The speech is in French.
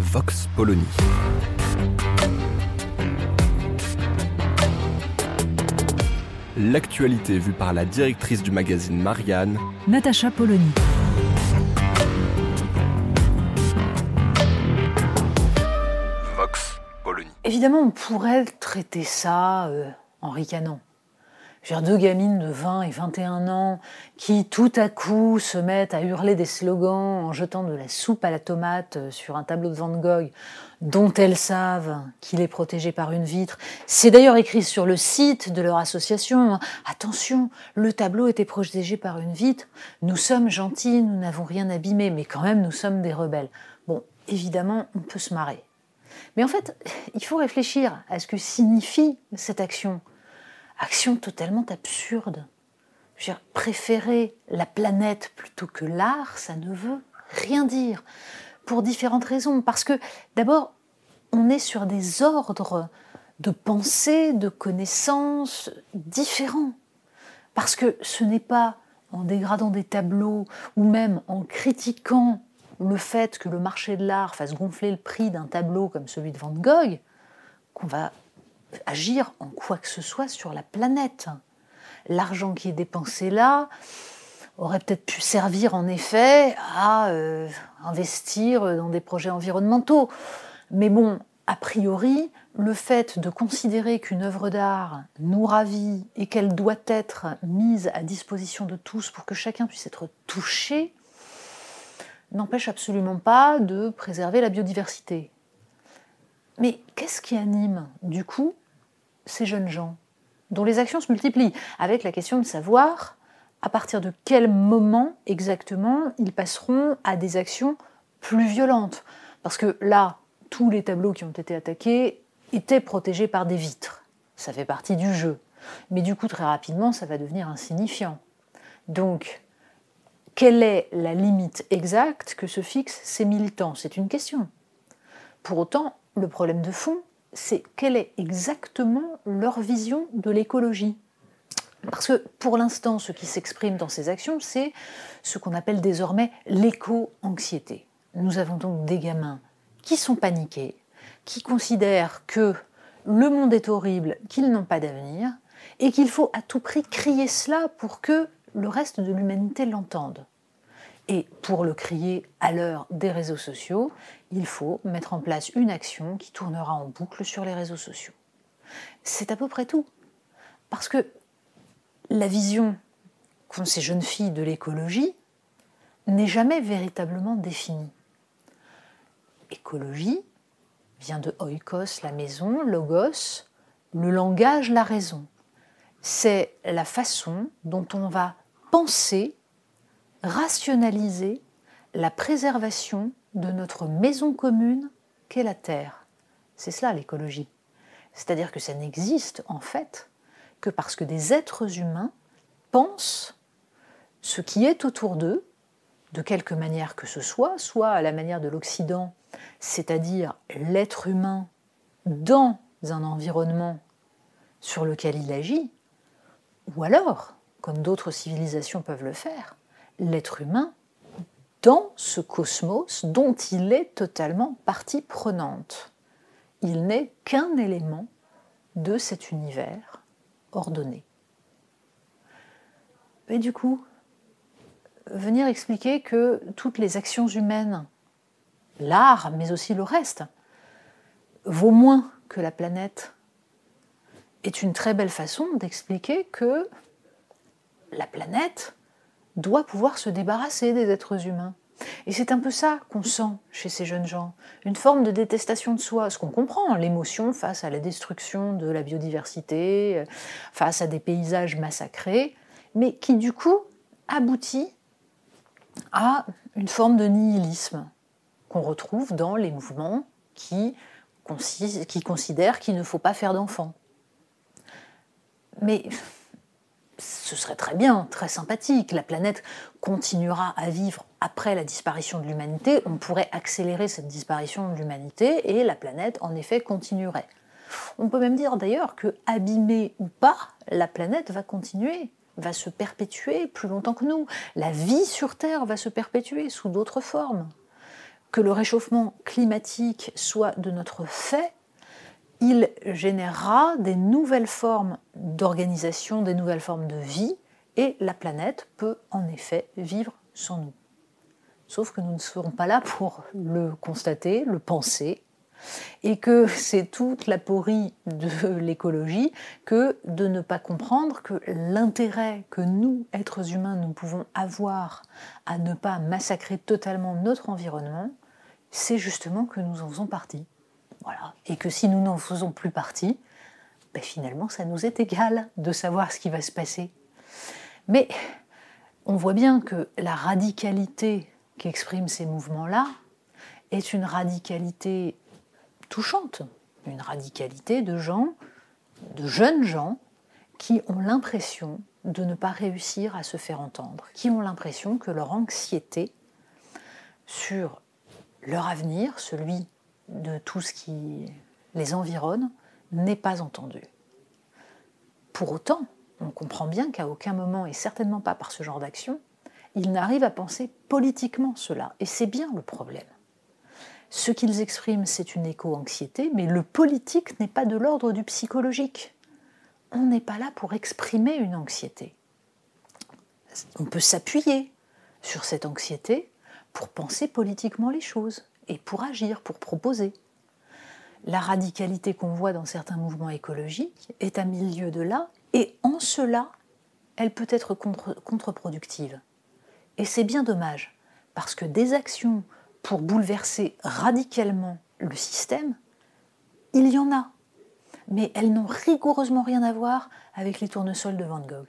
Vox Polony. L'actualité vue par la directrice du magazine Marianne, Natacha Polony. Vox Polony. Évidemment, on pourrait traiter ça euh, en ricanant. Deux gamines de 20 et 21 ans qui tout à coup se mettent à hurler des slogans en jetant de la soupe à la tomate euh, sur un tableau de Van Gogh dont elles savent qu'il est protégé par une vitre. C'est d'ailleurs écrit sur le site de leur association. hein. Attention, le tableau était protégé par une vitre. Nous sommes gentils, nous n'avons rien abîmé, mais quand même nous sommes des rebelles. Bon, évidemment, on peut se marrer. Mais en fait, il faut réfléchir à ce que signifie cette action. Action totalement absurde. Je préférer la planète plutôt que l'art, ça ne veut rien dire. Pour différentes raisons. Parce que, d'abord, on est sur des ordres de pensée, de connaissances différents. Parce que ce n'est pas en dégradant des tableaux ou même en critiquant le fait que le marché de l'art fasse gonfler le prix d'un tableau comme celui de Van Gogh qu'on va agir en quoi que ce soit sur la planète. L'argent qui est dépensé là aurait peut-être pu servir en effet à euh, investir dans des projets environnementaux. Mais bon, a priori, le fait de considérer qu'une œuvre d'art nous ravit et qu'elle doit être mise à disposition de tous pour que chacun puisse être touché, n'empêche absolument pas de préserver la biodiversité. Mais qu'est-ce qui anime, du coup, ces jeunes gens, dont les actions se multiplient, avec la question de savoir à partir de quel moment exactement ils passeront à des actions plus violentes Parce que là, tous les tableaux qui ont été attaqués étaient protégés par des vitres. Ça fait partie du jeu. Mais du coup, très rapidement, ça va devenir insignifiant. Donc, quelle est la limite exacte que se fixent ces militants? C'est une question. Pour autant, le problème de fond, c'est quelle est exactement leur vision de l'écologie. Parce que pour l'instant, ce qui s'exprime dans ces actions, c'est ce qu'on appelle désormais l'éco-anxiété. Nous avons donc des gamins qui sont paniqués, qui considèrent que le monde est horrible, qu'ils n'ont pas d'avenir, et qu'il faut à tout prix crier cela pour que le reste de l'humanité l'entende. Et pour le crier à l'heure des réseaux sociaux, il faut mettre en place une action qui tournera en boucle sur les réseaux sociaux. C'est à peu près tout. Parce que la vision qu'ont ces jeunes filles de l'écologie n'est jamais véritablement définie. Écologie vient de oikos, la maison, logos, le langage, la raison. C'est la façon dont on va penser rationaliser la préservation de notre maison commune qu'est la Terre. C'est cela l'écologie. C'est-à-dire que ça n'existe en fait que parce que des êtres humains pensent ce qui est autour d'eux, de quelque manière que ce soit, soit à la manière de l'Occident, c'est-à-dire l'être humain dans un environnement sur lequel il agit, ou alors, comme d'autres civilisations peuvent le faire, l'être humain dans ce cosmos dont il est totalement partie prenante. Il n'est qu'un élément de cet univers ordonné. Et du coup, venir expliquer que toutes les actions humaines, l'art, mais aussi le reste, vaut moins que la planète, est une très belle façon d'expliquer que la planète doit pouvoir se débarrasser des êtres humains. Et c'est un peu ça qu'on sent chez ces jeunes gens, une forme de détestation de soi, ce qu'on comprend, l'émotion face à la destruction de la biodiversité, face à des paysages massacrés, mais qui du coup aboutit à une forme de nihilisme qu'on retrouve dans les mouvements qui, qui considèrent qu'il ne faut pas faire d'enfants. Mais ce serait très bien, très sympathique. La planète continuera à vivre après la disparition de l'humanité. On pourrait accélérer cette disparition de l'humanité et la planète, en effet, continuerait. On peut même dire d'ailleurs que, abîmée ou pas, la planète va continuer, va se perpétuer plus longtemps que nous. La vie sur Terre va se perpétuer sous d'autres formes. Que le réchauffement climatique soit de notre fait, il générera des nouvelles formes d'organisation, des nouvelles formes de vie, et la planète peut en effet vivre sans nous. Sauf que nous ne serons pas là pour le constater, le penser, et que c'est toute la porie de l'écologie que de ne pas comprendre que l'intérêt que nous, êtres humains, nous pouvons avoir à ne pas massacrer totalement notre environnement, c'est justement que nous en faisons partie. Et que si nous n'en faisons plus partie, ben finalement, ça nous est égal de savoir ce qui va se passer. Mais on voit bien que la radicalité qu'expriment ces mouvements-là est une radicalité touchante, une radicalité de gens, de jeunes gens, qui ont l'impression de ne pas réussir à se faire entendre, qui ont l'impression que leur anxiété sur leur avenir, celui de tout ce qui les environne n'est pas entendu. Pour autant, on comprend bien qu'à aucun moment, et certainement pas par ce genre d'action, ils n'arrivent à penser politiquement cela. Et c'est bien le problème. Ce qu'ils expriment, c'est une éco-anxiété, mais le politique n'est pas de l'ordre du psychologique. On n'est pas là pour exprimer une anxiété. On peut s'appuyer sur cette anxiété pour penser politiquement les choses et pour agir, pour proposer. La radicalité qu'on voit dans certains mouvements écologiques est à milieu de là, et en cela, elle peut être contre-productive. Et c'est bien dommage, parce que des actions pour bouleverser radicalement le système, il y en a, mais elles n'ont rigoureusement rien à voir avec les tournesols de Van Gogh.